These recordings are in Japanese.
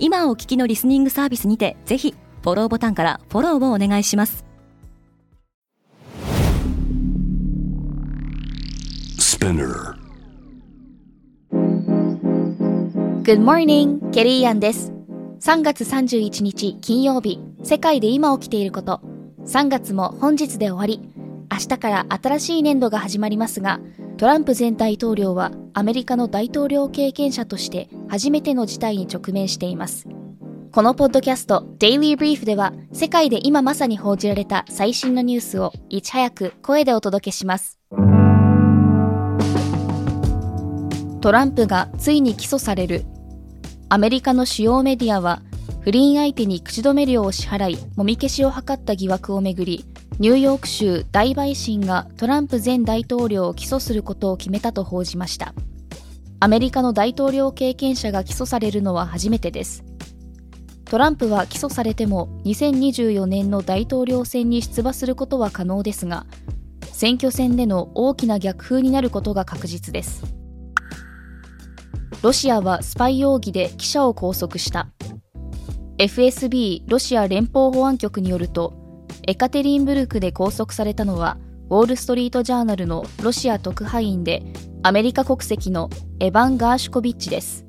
今お聞きのリスニングサービスにてぜひフォローボタンからフォローをお願いします。Good morning, ケリーアンです。3月31日金曜日世界で今起きていること。3月も本日で終わり。明日から新しい年度が始まりますがトランプ前大統領はアメリカの大統領経験者として初めての事態に直面しています。このポッドキャスト Daily Brief では世界で今まさに報じられた最新のニュースをいち早く声でお届けします。トランプがついに起訴される。アメリカの主要メディアは不倫相手に口止め料を支払いもみ消しを図った疑惑をめぐりニューヨーク州大陪審がトランプ前大統領を起訴することを決めたと報じました。アメリカの大統領経験者が起訴されるのは初めてです。トランプは起訴されても2024年の大統領選に出馬することは可能ですが選挙戦での大きな逆風になることが確実です。ロシアはスパイ容疑で記者を拘束した。FSB ロシア連邦保安局によるとエカテリンブルクで拘束されたのはウォール・ストリート・ジャーナルのロシア特派員でアメリカ国籍のエヴァン・ガーシュコビッチです。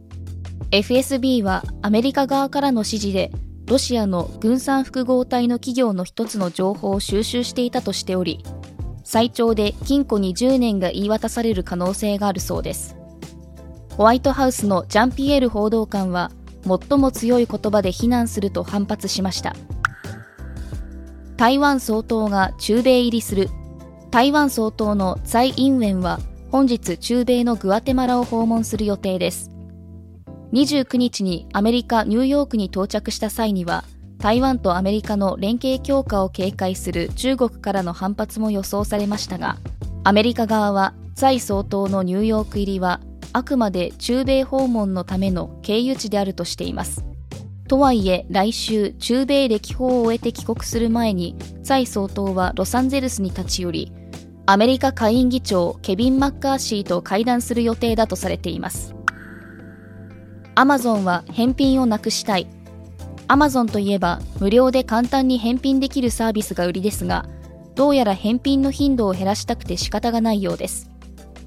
FSB はアメリカ側からの指示でロシアの軍産複合体の企業の一つの情報を収集していたとしており最長で禁錮に10年が言い渡される可能性があるそうです。ホワイトハウスのジャンピエール報道官は最も強い言葉で非難すると反発しました。台湾総統が中米入りする台湾総統の蔡英文は本日中米のグアテマラを訪問する予定です29日にアメリカ・ニューヨークに到着した際には台湾とアメリカの連携強化を警戒する中国からの反発も予想されましたがアメリカ側は蔡総統のニューヨーク入りはあくまで中米訪問のための経由地であるとしています。とはいえ来週中米歴訪を終えて帰国する前に蔡総統はロサンゼルスに立ち寄りアメリカ下院議長ケビン・マッカーシーと会談する予定だとされています。アマゾンは返品をなくしたい。アマゾンといえば無料で簡単に返品できるサービスが売りですがどうやら返品の頻度を減らしたくて仕方がないようです。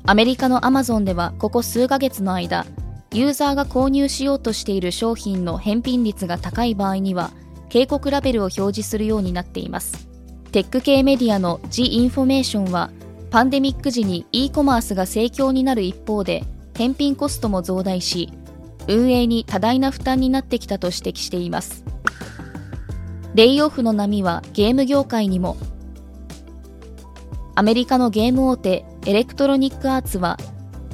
アメリカのアマゾンではここ数ヶ月の間、ユーザーが購入しようとしている商品の返品率が高い場合には、警告ラベルを表示するようになっています。テック系メディアの The Information は、パンデミック時に e コマースが盛況になる一方で、返品コストも増大し、運営に多大な負担になってきたと指摘しています。レイオフの波はゲーム業界にもアメリカのゲーム大手エレクトロニックアーツは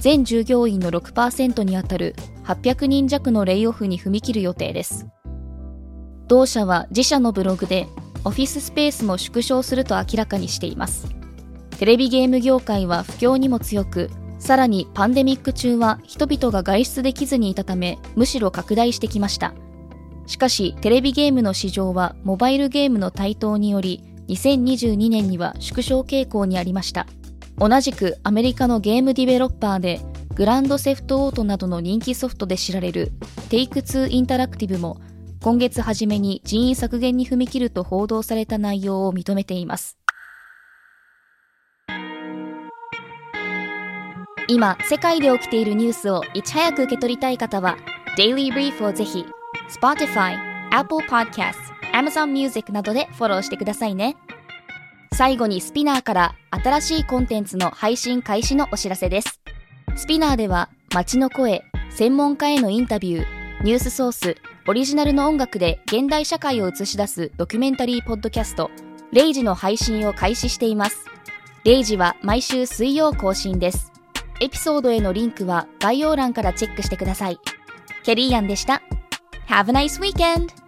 全従業員の6%にあたる800人弱のレイオフに踏み切る予定です。同社は自社のブログでオフィススペースも縮小すると明らかにしています。テレビゲーム業界は不況にも強くさらにパンデミック中は人々が外出できずにいたためむしろ拡大してきました。しかしテレビゲームの市場はモバイルゲームの台頭により2022年には縮小傾向にありました。同じくアメリカのゲームディベロッパーでグランドセフトオートなどの人気ソフトで知られるテイクツーインタラクティブも今月初めに人員削減に踏み切ると報道された内容を認めています。今、世界で起きているニュースをいち早く受け取りたい方は、Daily Brief をぜひ、Spotify、Apple Podcast、Amazon Music などでフォローしてくださいね。最後にスピナーから新しいコンテンツの配信開始のお知らせです。スピナーでは街の声、専門家へのインタビュー、ニュースソース、オリジナルの音楽で現代社会を映し出すドキュメンタリーポッドキャスト、レイジの配信を開始しています。レイジは毎週水曜更新です。エピソードへのリンクは概要欄からチェックしてください。ケリーアンでした。Have a nice weekend!